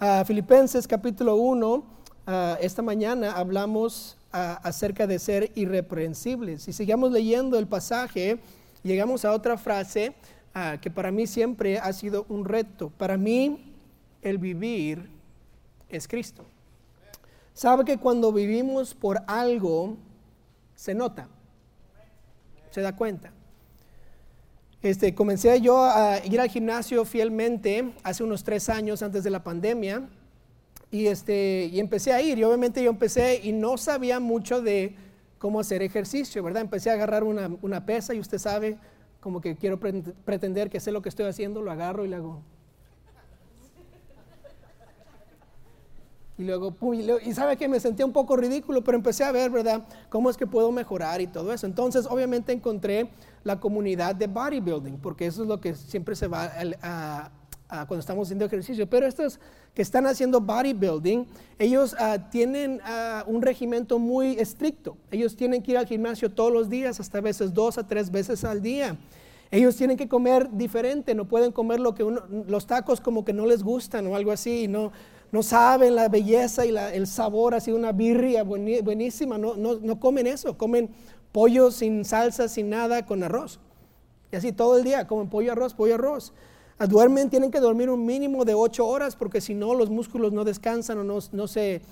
a Filipenses capítulo 1, ah, esta mañana hablamos ah, acerca de ser irreprensibles. Y sigamos leyendo el pasaje, llegamos a otra frase ah, que para mí siempre ha sido un reto. Para mí el vivir es Cristo. Sabe que cuando vivimos por algo, se nota, se da cuenta. Este, comencé yo a ir al gimnasio fielmente hace unos tres años antes de la pandemia. Y, este, y empecé a ir. Y obviamente yo empecé y no sabía mucho de cómo hacer ejercicio, ¿verdad? Empecé a agarrar una, una pesa y usted sabe, como que quiero pretender que sé lo que estoy haciendo, lo agarro y le hago Y luego, y, sabe que me sentía un poco ridículo, pero empecé a ver, ¿verdad?, cómo es que puedo mejorar y todo eso. Entonces, obviamente encontré la comunidad de bodybuilding, porque eso es lo que siempre se va a, cuando estamos haciendo ejercicio. Pero estos que están haciendo bodybuilding, ellos ah, tienen ah, un regimiento muy estricto. Ellos tienen que ir al gimnasio todos los días, hasta a veces dos a tres veces al día. Ellos tienen que comer diferente, no pueden comer lo que uno, los tacos como que no les gustan o algo así, no no saben la belleza y el sabor, así una birria buenísima, no, no, comen eso, comen pollo sin salsa, sin nada, con arroz. Y así todo el día, comen pollo, arroz, pollo, arroz. Ah, duermen, tienen que dormir un mínimo de ocho horas porque si no los músculos no descansan o no, no se,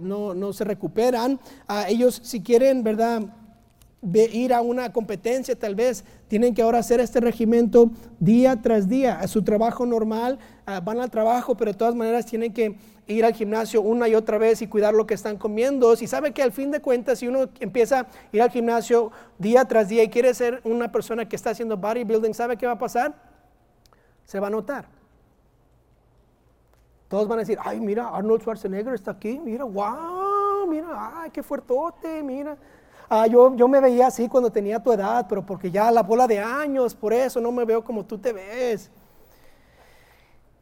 no, no, se recuperan. ah, ellos si quieren, ¿verdad? Ir a una competencia tal vez, tienen que ahora hacer este regimiento día tras día, a su trabajo normal, ah, van al trabajo, pero de todas maneras tienen que ir al gimnasio una y otra vez y cuidar lo que están comiendo. Si sabe que al fin de cuentas, si uno empieza a ir al gimnasio día tras día y quiere ser una persona que está haciendo bodybuilding, ¿sabe qué va a pasar? Se va a notar. Todos van a decir, ay, mira, Arnold Schwarzenegger está aquí, mira, wow, mira, ay, qué fuertote, mira. Ah, yo, yo me veía así cuando tenía tu edad, pero porque ya la bola de años, por eso no me veo como tú te ves.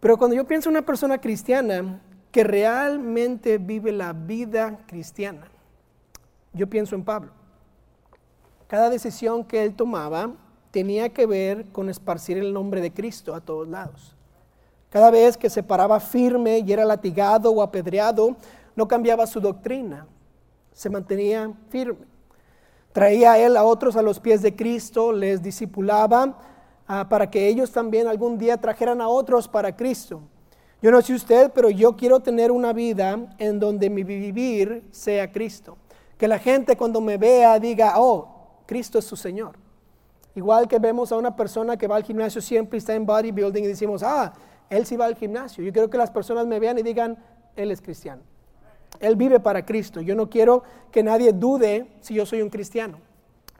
Pero cuando yo pienso en una persona cristiana que realmente vive la vida cristiana, yo pienso en Pablo. Cada decisión que él tomaba tenía que ver con esparcir el nombre de Cristo a todos lados. Cada vez que se paraba firme y era latigado o apedreado, no cambiaba su doctrina, se mantenía firme. Traía a él a otros a los pies de Cristo, les discipulaba ah, para que ellos también algún día trajeran a otros para Cristo. Yo no sé usted, pero yo quiero tener una vida en donde mi vivir sea Cristo. Que la gente cuando me vea diga, oh, Cristo es su Señor. Igual que vemos a una persona que va al gimnasio siempre y está en bodybuilding y decimos, ah, él sí va al gimnasio. Yo quiero que las personas me vean y digan, él es cristiano. Él vive para Cristo. Yo no quiero que nadie dude si yo soy un cristiano.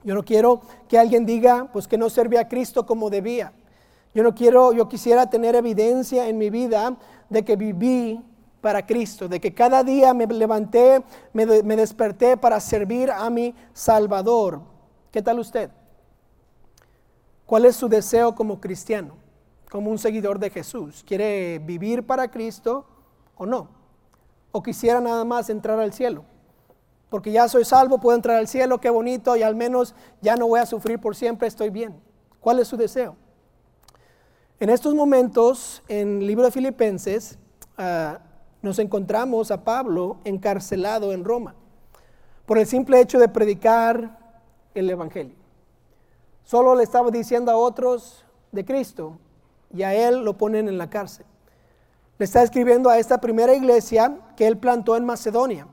Yo no quiero que alguien diga, pues que no sirve a Cristo como debía. Yo no quiero, yo quisiera tener evidencia en mi vida de que viví para Cristo, de que cada día me levanté, me, me desperté para servir a mi Salvador. ¿Qué tal usted? ¿Cuál es su deseo como cristiano, como un seguidor de Jesús? ¿Quiere vivir para Cristo o no? O quisiera nada más entrar al cielo. Porque ya soy salvo, puedo entrar al cielo, qué bonito, y al menos ya no voy a sufrir por siempre, estoy bien. ¿Cuál es su deseo? En estos momentos, en el libro de Filipenses, ah, nos encontramos a Pablo encarcelado en Roma por el simple hecho de predicar el Evangelio. Solo le estaba diciendo a otros de Cristo y a él lo ponen en la cárcel le está escribiendo a esta primera iglesia que él plantó en Macedonia.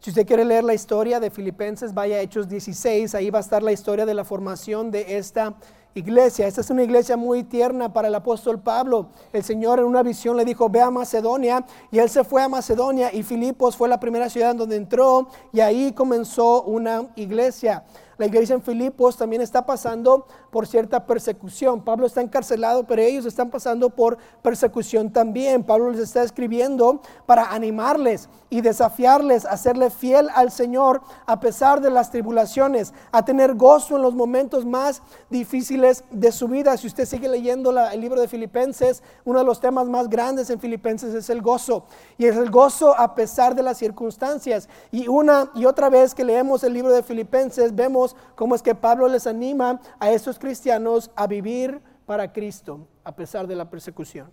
Si usted quiere leer la historia de Filipenses, vaya a Hechos 16, ahí va a estar la historia de la formación de esta iglesia. Esta es una iglesia muy tierna para el apóstol Pablo. El Señor en una visión le dijo, ve a Macedonia, y él se fue a Macedonia, y Filipos fue la primera ciudad en donde entró, y ahí comenzó una iglesia. La iglesia en Filipos también está pasando por cierta persecución. Pablo está encarcelado, pero ellos están pasando por persecución también. Pablo les está escribiendo para animarles y desafiarles a serle fiel al Señor a pesar de las tribulaciones, a tener gozo en los momentos más difíciles de su vida. Si usted sigue leyendo el libro de Filipenses, uno de los temas más grandes en Filipenses es el gozo. Y es el gozo a pesar de las circunstancias. Y una y otra vez que leemos el libro de Filipenses, vemos cómo es que Pablo les anima a estos cristianos a vivir para Cristo a pesar de la persecución,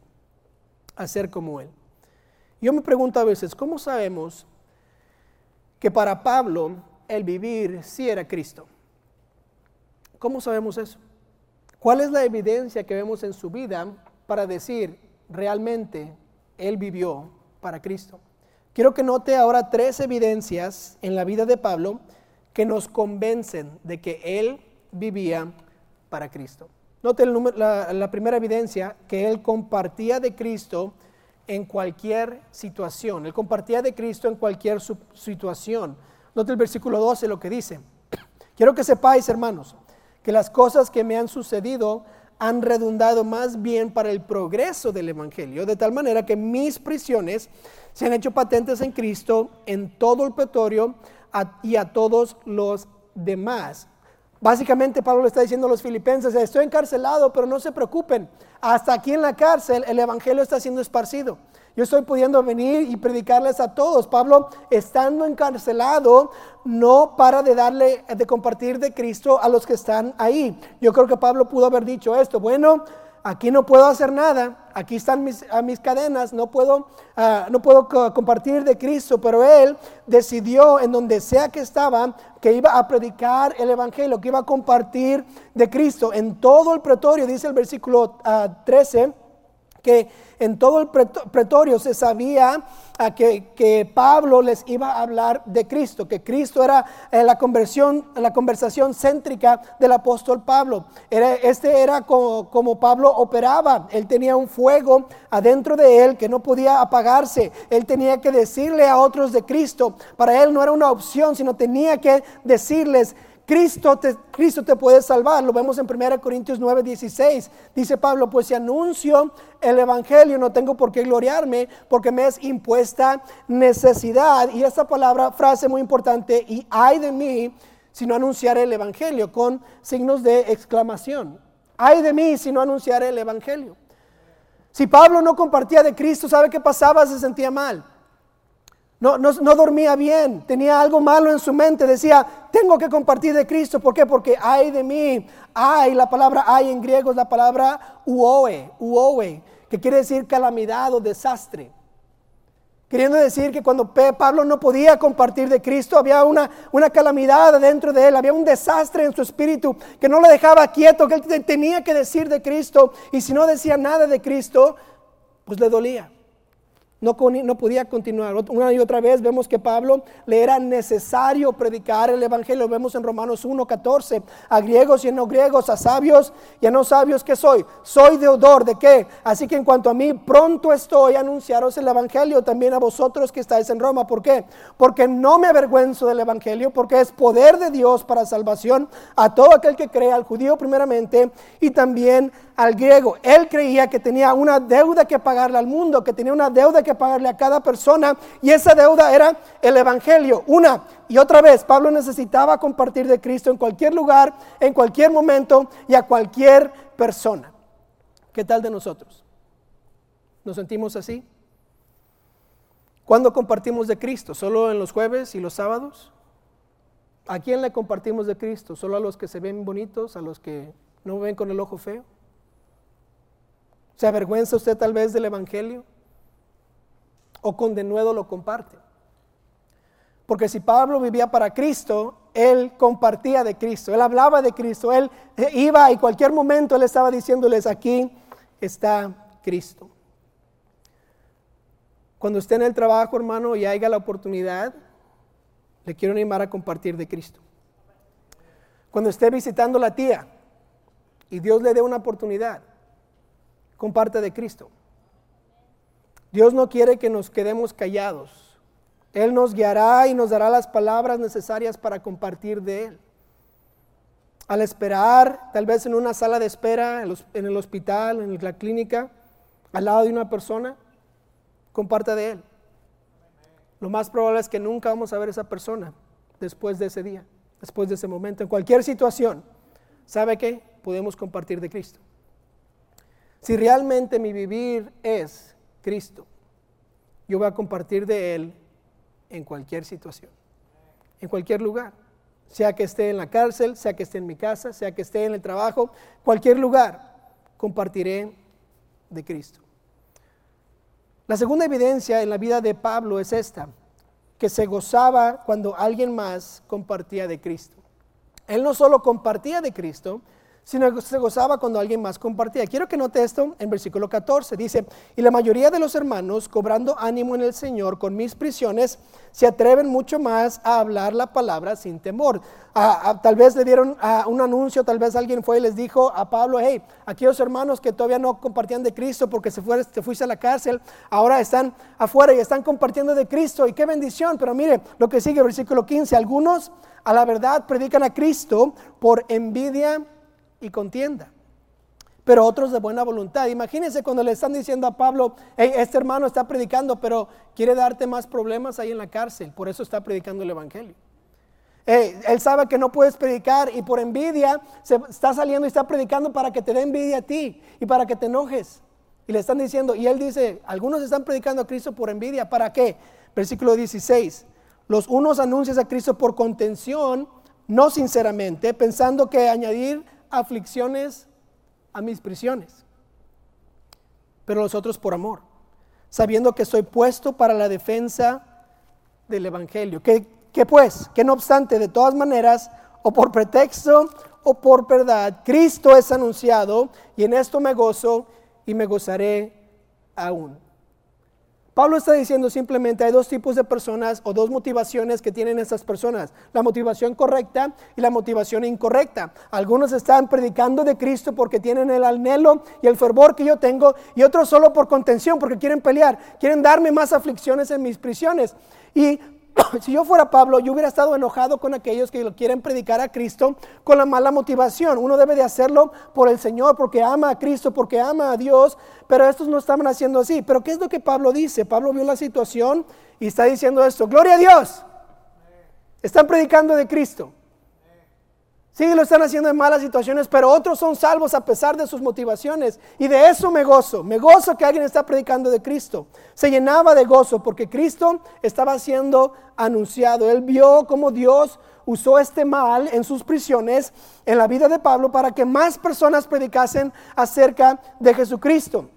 a ser como Él. Yo me pregunto a veces, ¿cómo sabemos que para Pablo el vivir sí era Cristo? ¿Cómo sabemos eso? ¿Cuál es la evidencia que vemos en su vida para decir realmente él vivió para Cristo? Quiero que note ahora tres evidencias en la vida de Pablo que nos convencen de que él vivía para Cristo. Note la, primera evidencia, que él compartía de Cristo en cualquier situación. Él compartía de Cristo en cualquier situación. Note el versículo 12 lo que dice. Quiero que sepáis, hermanos, que las cosas que me han sucedido han redundado más bien para el progreso del Evangelio, de tal manera que mis prisiones se han hecho patentes en Cristo en todo el pretorio y a todos los demás. Básicamente Pablo le está diciendo a los filipenses, estoy encarcelado, pero no se preocupen, hasta aquí en la cárcel el Evangelio está siendo esparcido. Yo estoy pudiendo venir y predicarles a todos. Pablo, estando encarcelado, no para de darle, de compartir de Cristo a los que están ahí. Yo creo que Pablo pudo haber dicho esto. Bueno, aquí no puedo hacer nada, aquí están mis, a mis cadenas, no puedo, ah, no puedo compartir de Cristo, pero él decidió en donde sea que estaba que iba a predicar el Evangelio, que iba a compartir de Cristo. En todo el pretorio, dice el versículo 13, ah, que en todo el pretorio se sabía ah, que, Pablo les iba a hablar de Cristo, que Cristo era eh, la conversión, la conversación céntrica del apóstol Pablo. Era, este era como, como Pablo operaba. Él tenía un fuego adentro de él que no podía apagarse. Él tenía que decirle a otros de Cristo. Para él no era una opción, sino tenía que decirles Cristo te, Cristo te puede salvar. Lo vemos en 1 Corintios 9, 16. Dice Pablo, pues si anuncio el Evangelio no tengo por qué gloriarme porque me es impuesta necesidad. Y esta palabra, frase muy importante, y hay de mí si no anunciaré el Evangelio, con signos de exclamación. Hay de mí si no anunciaré el Evangelio. Si Pablo no compartía de Cristo, ¿sabe qué pasaba? Se sentía mal. No, no, dormía bien, tenía algo malo en su mente, decía, tengo que compartir de Cristo. ¿Por qué? Porque hay de mí, hay, la palabra hay en griego es la palabra uoe, uoe, que quiere decir calamidad o desastre. Queriendo decir que cuando Pablo no podía compartir de Cristo, había una, una calamidad dentro de él, había un desastre en su espíritu que no le dejaba quieto, que él tenía que decir de Cristo. Y si no decía nada de Cristo, pues le dolía no, podía continuar. Una y otra vez vemos que Pablo le era necesario predicar el Evangelio. vemos en Romanos 1.14, a griegos y no griegos, a sabios y a no sabios que soy. Soy deudor de qué? Así que en cuanto a mí, pronto estoy a anunciaros el Evangelio también a vosotros que estáis en Roma. ¿Por qué? Porque no me avergüenzo del Evangelio, porque es poder de Dios para salvación a todo aquel que cree, al judío primeramente y también al griego. Él creía que tenía una deuda que pagarle al mundo, que tenía una deuda que pagarle a cada persona y esa deuda era el Evangelio. Una y otra vez, Pablo necesitaba compartir de Cristo en cualquier lugar, en cualquier momento y a cualquier persona. ¿Qué tal de nosotros? ¿Nos sentimos así? ¿Cuándo compartimos de Cristo? ¿Solo en los jueves y los sábados? ¿A quién le compartimos de Cristo? ¿Solo a los que se ven bonitos, a los que no ven con el ojo feo? ¿Se avergüenza usted tal vez del Evangelio? ¿O con denuedo lo comparte? Porque si Pablo vivía para Cristo, él compartía de Cristo, él hablaba de Cristo, él iba y cualquier momento él estaba diciéndoles, aquí está Cristo. Cuando esté en el trabajo, hermano, y haya la oportunidad, le quiero animar a compartir de Cristo. Cuando esté visitando la tía y Dios le dé una oportunidad, comparte de Cristo. Dios no quiere que nos quedemos callados. Él nos guiará y nos dará las palabras necesarias para compartir de Él. Al esperar, tal vez en una sala de espera, en el hospital, en la clínica, al lado de una persona, comparte de Él. Lo más probable es que nunca vamos a ver a esa persona después de ese día, después de ese momento. En cualquier situación, ¿sabe qué? Podemos compartir de Cristo. Si realmente mi vivir es Cristo, yo voy a compartir de Él en cualquier situación, en cualquier lugar, sea que esté en la cárcel, sea que esté en mi casa, sea que esté en el trabajo, cualquier lugar, compartiré de Cristo. La segunda evidencia en la vida de Pablo es esta, que se gozaba cuando alguien más compartía de Cristo. Él no solo compartía de Cristo, sino que se gozaba cuando alguien más compartía. Quiero que note esto en versículo 14. Dice, y la mayoría de los hermanos, cobrando ánimo en el Señor con mis prisiones, se atreven mucho más a hablar la palabra sin temor. tal vez le dieron un anuncio, tal vez alguien fue y les dijo a Pablo, hey, aquellos hermanos que todavía no compartían de Cristo porque se te fuiste a la cárcel, ahora están afuera y están compartiendo de Cristo. Y qué bendición. Pero mire lo que sigue, versículo 15. Algunos a la verdad predican a Cristo por envidia y contienda. Pero otros de buena voluntad. Imagínense cuando le están diciendo a Pablo, este hermano está predicando, pero quiere darte más problemas ahí en la cárcel. Por eso está predicando el Evangelio. él sabe que no puedes predicar y por envidia se está saliendo y está predicando para que te dé envidia a ti y para que te enojes. Y le están diciendo, y él dice, algunos están predicando a Cristo por envidia. ¿Para qué? Versículo 16. Los unos anuncian a Cristo por contención, no sinceramente, pensando que añadir aflicciones a mis prisiones, pero los otros por amor, sabiendo que estoy puesto para la defensa del Evangelio. Que, que pues, que no obstante, de todas maneras, o por pretexto o por verdad, Cristo es anunciado y en esto me gozo y me gozaré aún. Pablo está diciendo simplemente hay dos tipos de personas o dos motivaciones que tienen esas personas, la motivación correcta y la motivación incorrecta. Algunos están predicando de Cristo porque tienen el anhelo y el fervor que yo tengo y otros solo por contención porque quieren pelear, quieren darme más aflicciones en mis prisiones. Y si yo fuera Pablo, yo hubiera estado enojado con aquellos que lo quieren predicar a Cristo con la mala motivación. Uno debe de hacerlo por el Señor, porque ama a Cristo, porque ama a Dios, pero estos no estaban haciendo así. Pero ¿qué es lo que Pablo dice? Pablo vio la situación y está diciendo esto, gloria a Dios. Están predicando de Cristo. Sí, lo están haciendo en malas situaciones, pero otros son salvos a pesar de sus motivaciones. Y de eso me gozo. Me gozo que alguien está predicando de Cristo. Se llenaba de gozo porque Cristo estaba siendo anunciado. Él vio cómo Dios usó este mal en sus prisiones, en la vida de Pablo, para que más personas predicasen acerca de Jesucristo.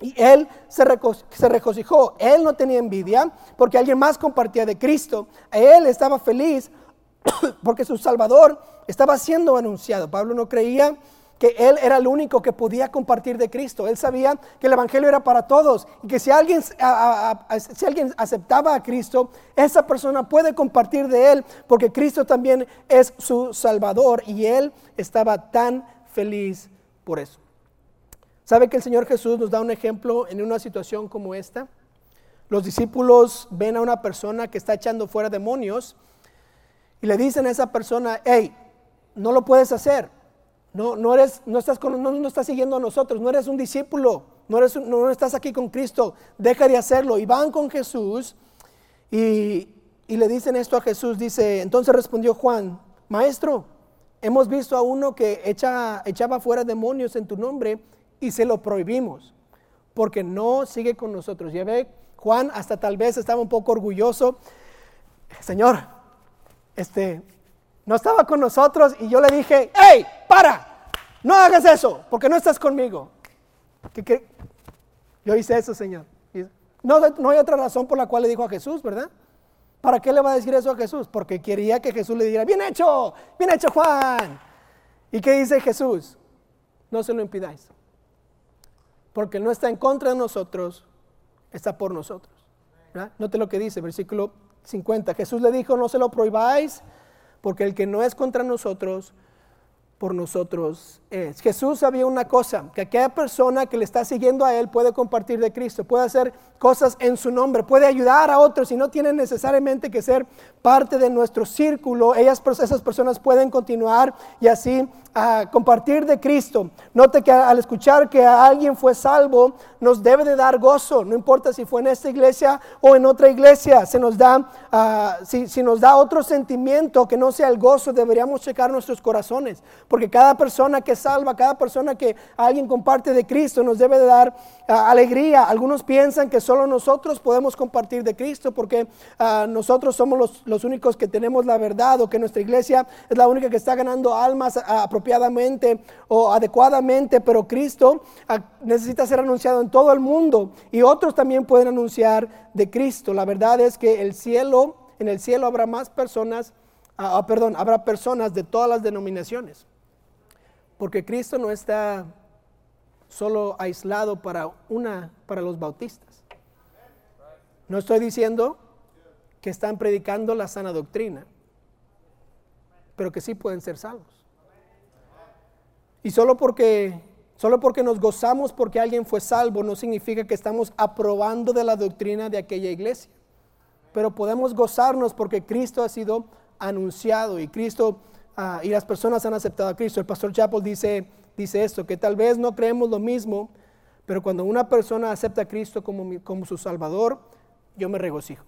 Y él se, se regocijó. Él no tenía envidia porque alguien más compartía de Cristo. Él estaba feliz porque su Salvador estaba siendo anunciado. Pablo no creía que él era el único que podía compartir de Cristo. Él sabía que el Evangelio era para todos y que si alguien, si alguien aceptaba a Cristo, esa persona puede compartir de él porque Cristo también es su Salvador y él estaba tan feliz por eso. ¿Sabe que el Señor Jesús nos da un ejemplo en una situación como esta? Los discípulos ven a una persona que está echando fuera demonios y le dicen a esa persona, hey, no lo puedes hacer. No, no, eres, no, estás con, no, estás siguiendo a nosotros, no eres un discípulo, no, eres, no estás aquí con Cristo, deja de hacerlo. Y van con Jesús y, y le dicen esto a Jesús. Dice, entonces respondió Juan, maestro, hemos visto a uno que echa, echaba fuera demonios en tu nombre y se lo prohibimos, porque no sigue con nosotros. Ya ve, Juan hasta tal vez estaba un poco orgulloso. Señor, este, no estaba con nosotros y yo le dije, hey, para, no hagas eso, porque no estás conmigo. ¿Qué, Yo hice eso, Señor. No, hay otra razón por la cual le dijo a Jesús, ¿verdad? ¿Para qué le va a decir eso a Jesús? Porque quería que Jesús le dijera, bien hecho, bien hecho Juan. ¿Y qué dice Jesús? No se lo impidáis. Porque no está en contra de nosotros, está por nosotros. Note lo que dice, versículo 50. Jesús le dijo, no se lo prohibáis, porque el que no es contra nosotros, por nosotros es. Jesús sabía una cosa, que aquella persona que le está siguiendo a Él puede compartir de Cristo, puede hacer cosas en su nombre, puede ayudar a otros y no tiene necesariamente que ser parte de nuestro círculo. Ellas, esas personas pueden continuar y así a compartir de Cristo. Note que al escuchar que alguien fue salvo, nos debe de dar gozo, no importa si fue en esta iglesia o en otra iglesia, se nos da, uh, si, si nos da otro sentimiento que no sea el gozo, deberíamos checar nuestros corazones, porque cada persona que salva, cada persona que alguien comparte de Cristo nos debe de dar ah, alegría. Algunos piensan que solo nosotros podemos compartir de Cristo porque ah, nosotros somos los, únicos que tenemos la verdad o que nuestra iglesia es la única que está ganando almas ah, apropiadamente o adecuadamente, pero Cristo necesita ser anunciado en todo el mundo y otros también pueden anunciar de Cristo. La verdad es que el cielo, en el cielo habrá más personas, perdón, habrá personas de todas las denominaciones. Porque Cristo no está solo aislado para una para los bautistas. No estoy diciendo que están predicando la sana doctrina, pero que sí pueden ser salvos. Y solo porque solo porque nos gozamos porque alguien fue salvo no significa que estamos aprobando de la doctrina de aquella iglesia. Pero podemos gozarnos porque Cristo ha sido anunciado y Cristo Ah, y las personas han aceptado a Cristo. El pastor Chapel dice, dice esto, que tal vez no creemos lo mismo, pero cuando una persona acepta a Cristo como, como su Salvador, yo me regocijo.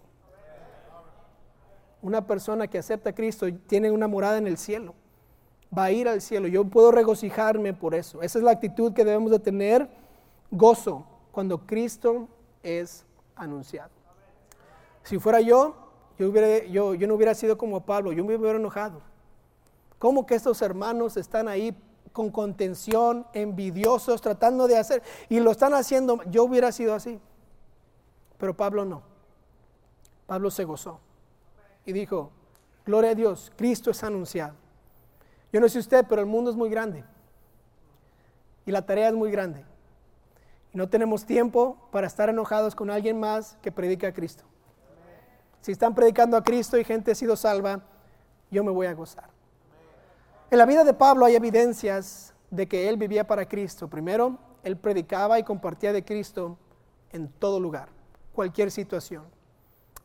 Una persona que acepta a Cristo tiene una morada en el cielo, va a ir al cielo. Yo puedo regocijarme por eso. Esa es la actitud que debemos de tener, gozo, cuando Cristo es anunciado. Si fuera yo, yo, hubiera, yo, yo no hubiera sido como Pablo, yo me hubiera enojado. ¿Cómo que estos hermanos están ahí con contención, envidiosos, tratando de hacer, y lo están haciendo? Yo hubiera sido así, pero Pablo no. Pablo se gozó y dijo, gloria a Dios, Cristo es anunciado. Yo no sé usted, pero el mundo es muy grande y la tarea es muy grande. Y no tenemos tiempo para estar enojados con alguien más que predica a Cristo. Si están predicando a Cristo y gente ha sido salva, yo me voy a gozar. En la vida de Pablo hay evidencias de que él vivía para Cristo. Primero, él predicaba y compartía de Cristo en todo lugar, cualquier situación.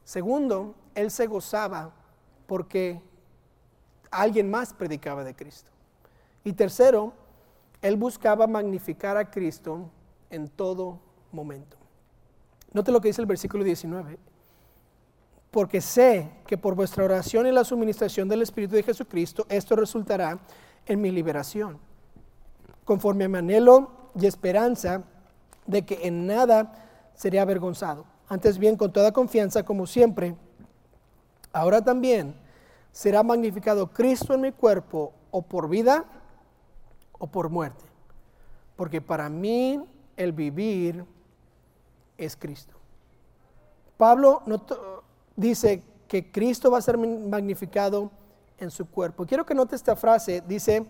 Segundo, él se gozaba porque alguien más predicaba de Cristo. Y tercero, él buscaba magnificar a Cristo en todo momento. Note lo que dice el versículo 19 porque sé que por vuestra oración y la suministración del Espíritu de Jesucristo, esto resultará en mi liberación, conforme a mi anhelo y esperanza de que en nada seré avergonzado. Antes bien, con toda confianza, como siempre, ahora también será magnificado Cristo en mi cuerpo, o por vida o por muerte. Porque para mí el vivir es Cristo. Pablo no, dice que Cristo va a ser magnificado en su cuerpo. Quiero que note esta frase, dice,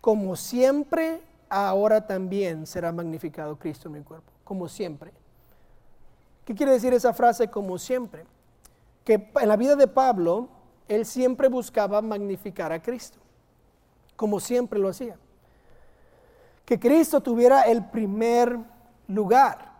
como siempre, ahora también será magnificado Cristo en mi cuerpo, como siempre. ¿Qué quiere decir esa frase como siempre? Que en la vida de Pablo, él siempre buscaba magnificar a Cristo, como siempre lo hacía. Que Cristo tuviera el primer lugar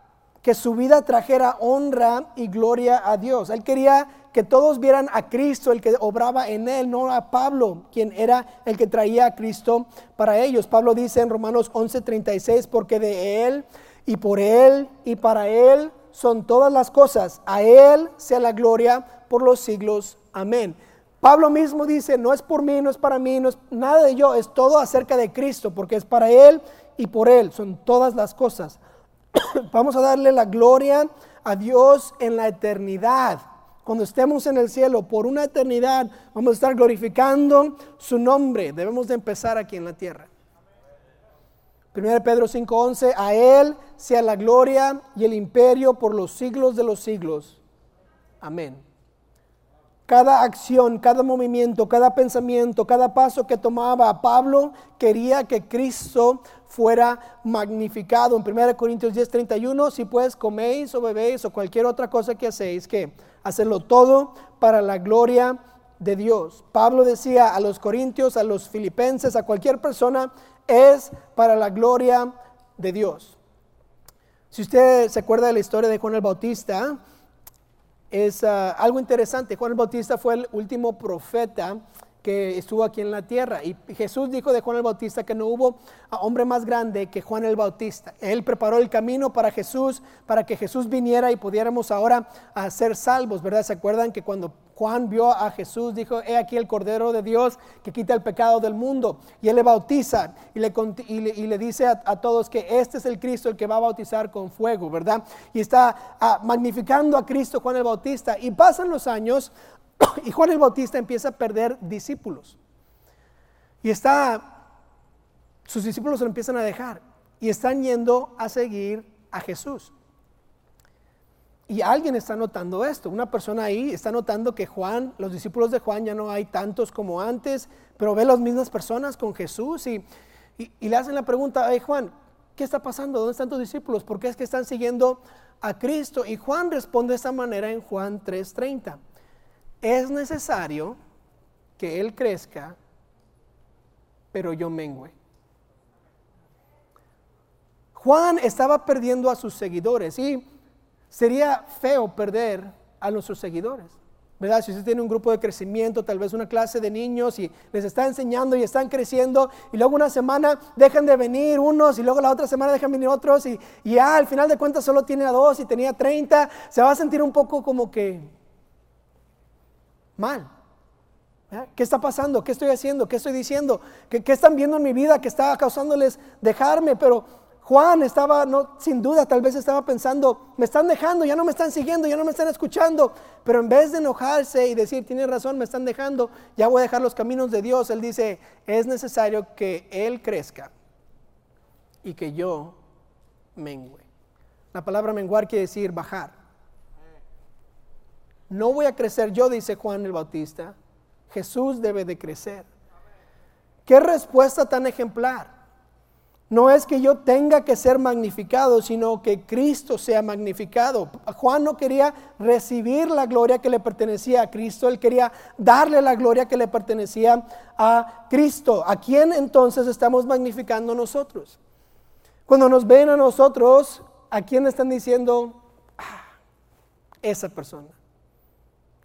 que su vida trajera honra y gloria a Dios. Él quería que todos vieran a Cristo, el que obraba en él, no a Pablo, quien era el que traía a Cristo para ellos. Pablo dice en Romanos 11:36, porque de él y por él y para él son todas las cosas. A él sea la gloria por los siglos. Amén. Pablo mismo dice, no es por mí, no es para mí, no es nada de yo, es todo acerca de Cristo, porque es para él y por él, son todas las cosas. Vamos a darle la gloria a Dios en la eternidad. Cuando estemos en el cielo por una eternidad, vamos a estar glorificando su nombre. Debemos de empezar aquí en la tierra. 1 Pedro 5:11, a Él sea la gloria y el imperio por los siglos de los siglos. Amén. Cada acción, cada movimiento, cada pensamiento, cada paso que tomaba Pablo quería que Cristo fuera magnificado. En 1 Corintios 10, 31, si pues coméis o bebéis o cualquier otra cosa que hacéis, que hacerlo todo para la gloria de Dios. Pablo decía a los corintios, a los filipenses, a cualquier persona, es para la gloria de Dios. Si usted se acuerda de la historia de Juan el Bautista, es ah, algo interesante. Juan el Bautista fue el último profeta que estuvo aquí en la tierra. Y Jesús dijo de Juan el Bautista que no hubo hombre más grande que Juan el Bautista. Él preparó el camino para Jesús, para que Jesús viniera y pudiéramos ahora a ser salvos, ¿verdad? ¿Se acuerdan que cuando Juan vio a Jesús, dijo, he aquí el Cordero de Dios que quita el pecado del mundo. Y él le bautiza y le, y le, dice a, todos que este es el Cristo el que va a bautizar con fuego, ¿verdad? Y está ah, magnificando a Cristo Juan el Bautista. Y pasan los años y Juan el Bautista empieza a perder discípulos. Y está, sus discípulos lo empiezan a dejar y están yendo a seguir a Jesús. Y alguien está notando esto, una persona ahí está notando que Juan, los discípulos de Juan ya no hay tantos como antes, pero ve las mismas personas con Jesús y, le hacen la pregunta, hey Juan, ¿qué está pasando? ¿Dónde están tus discípulos? ¿Por qué es que están siguiendo a Cristo? Y Juan responde de esta manera en Juan 3:30 es necesario que Él crezca, pero yo mengüe. Juan estaba perdiendo a sus seguidores y sería feo perder a nuestros seguidores. ¿Verdad? Si usted tiene un grupo de crecimiento, tal vez una clase de niños y les está enseñando y están creciendo y luego una semana dejan de venir unos y luego la otra semana dejan venir otros y, ya al final de cuentas solo tiene a dos y tenía 30, se va a sentir un poco como que, mal. ¿Qué está pasando? ¿Qué estoy haciendo? ¿Qué estoy diciendo? ¿Qué, están viendo en mi vida que estaba causándoles dejarme? Pero Juan estaba, no, sin duda, tal vez estaba pensando, me están dejando, ya no me están siguiendo, ya no me están escuchando. Pero en vez de enojarse y decir, tiene razón, me están dejando, ya voy a dejar los caminos de Dios, él dice, es necesario que Él crezca y que yo mengüe. La palabra menguar quiere decir bajar. No voy a crecer yo, dice Juan el Bautista. Jesús debe de crecer. Qué respuesta tan ejemplar. No es que yo tenga que ser magnificado, sino que Cristo sea magnificado. Juan no quería recibir la gloria que le pertenecía a Cristo, él quería darle la gloria que le pertenecía a Cristo. ¿A quién entonces estamos magnificando nosotros? Cuando nos ven a nosotros, ¿a quién están diciendo ah, esa persona?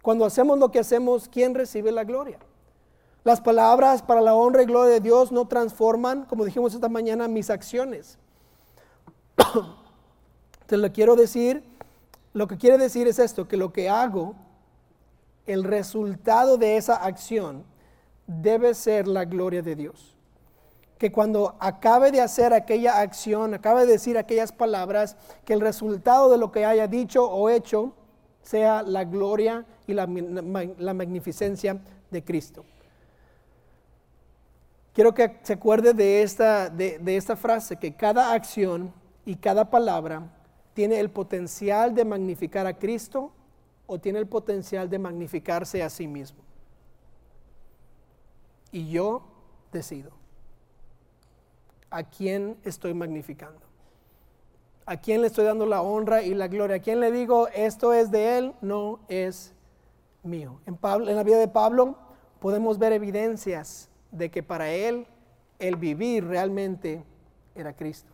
Cuando hacemos lo que hacemos, ¿quién recibe la gloria? Las palabras para la honra y gloria de Dios no transforman, como dijimos esta mañana, mis acciones. Te lo quiero decir, lo que quiere decir es esto, que lo que hago, el resultado de esa acción debe ser la gloria de Dios. Que cuando acabe de hacer aquella acción, acabe de decir aquellas palabras, que el resultado de lo que haya dicho o hecho sea la gloria y la, magnificencia de Cristo. Quiero que se acuerde de esta, de, de esta frase, que cada acción y cada palabra tiene el potencial de magnificar a Cristo o tiene el potencial de magnificarse a sí mismo. Y yo decido a quién estoy magnificando. ¿A quién le estoy dando la honra y la gloria? ¿A quién le digo esto es de él? No es mío. En, la vida de Pablo podemos ver evidencias de que para él el vivir realmente era Cristo.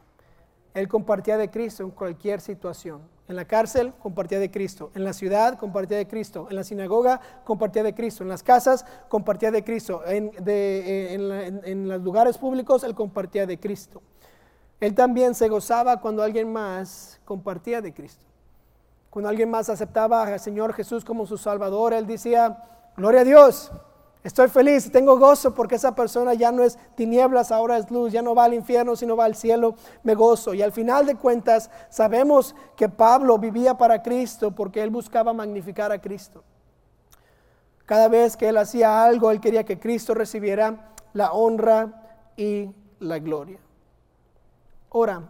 Él compartía de Cristo en cualquier situación. En la cárcel compartía de Cristo. En la ciudad compartía de Cristo. En la sinagoga compartía de Cristo. En las casas compartía de Cristo. En, en los lugares públicos él compartía de Cristo. Él también se gozaba cuando alguien más compartía de Cristo. Cuando alguien más aceptaba al Señor Jesús como su Salvador, Él decía, gloria a Dios, estoy feliz, tengo gozo porque esa persona ya no es tinieblas, ahora es luz, ya no va al infierno, sino va al cielo, me gozo. Y al final de cuentas, sabemos que Pablo vivía para Cristo porque él buscaba magnificar a Cristo. Cada vez que él hacía algo, él quería que Cristo recibiera la honra y la gloria. Ahora,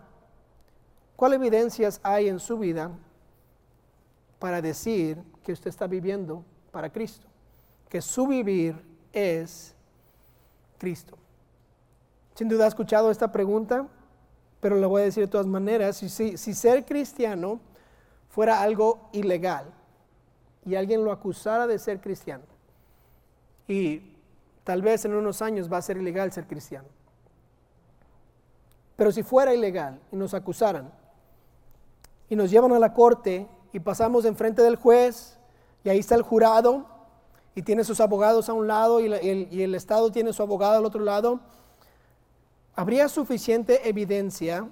¿cuál evidencias hay en su vida para decir que usted está viviendo para Cristo? Que su vivir es Cristo. Sin duda ha escuchado esta pregunta, pero lo voy a decir de todas maneras. Si ser cristiano fuera algo ilegal y alguien lo acusara de ser cristiano, y tal vez en unos años va a ser ilegal ser cristiano. Pero si fuera ilegal y nos acusaran y nos llevan a la corte y pasamos enfrente del juez y ahí está el jurado y tiene sus abogados a un lado y, el, y el Estado tiene su abogado al otro lado, habría suficiente evidencia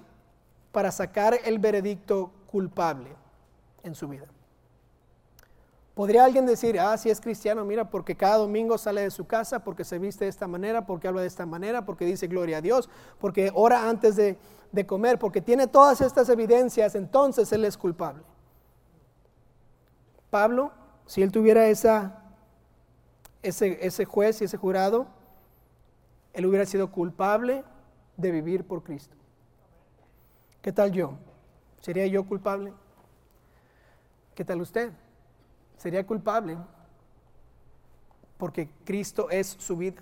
para sacar el veredicto culpable en su vida. ¿Podría alguien decir, ah, si es cristiano, mira, porque cada domingo sale de su casa, porque se viste de esta manera, porque habla de esta manera, porque dice gloria a Dios, porque ora antes de, de comer, porque tiene todas estas evidencias, entonces él es culpable? Pablo, si él tuviera esa, ese, ese juez y ese jurado, él hubiera sido culpable de vivir por Cristo. ¿Qué tal yo? ¿Sería yo culpable? ¿Qué tal usted? Sería culpable porque Cristo es su vida.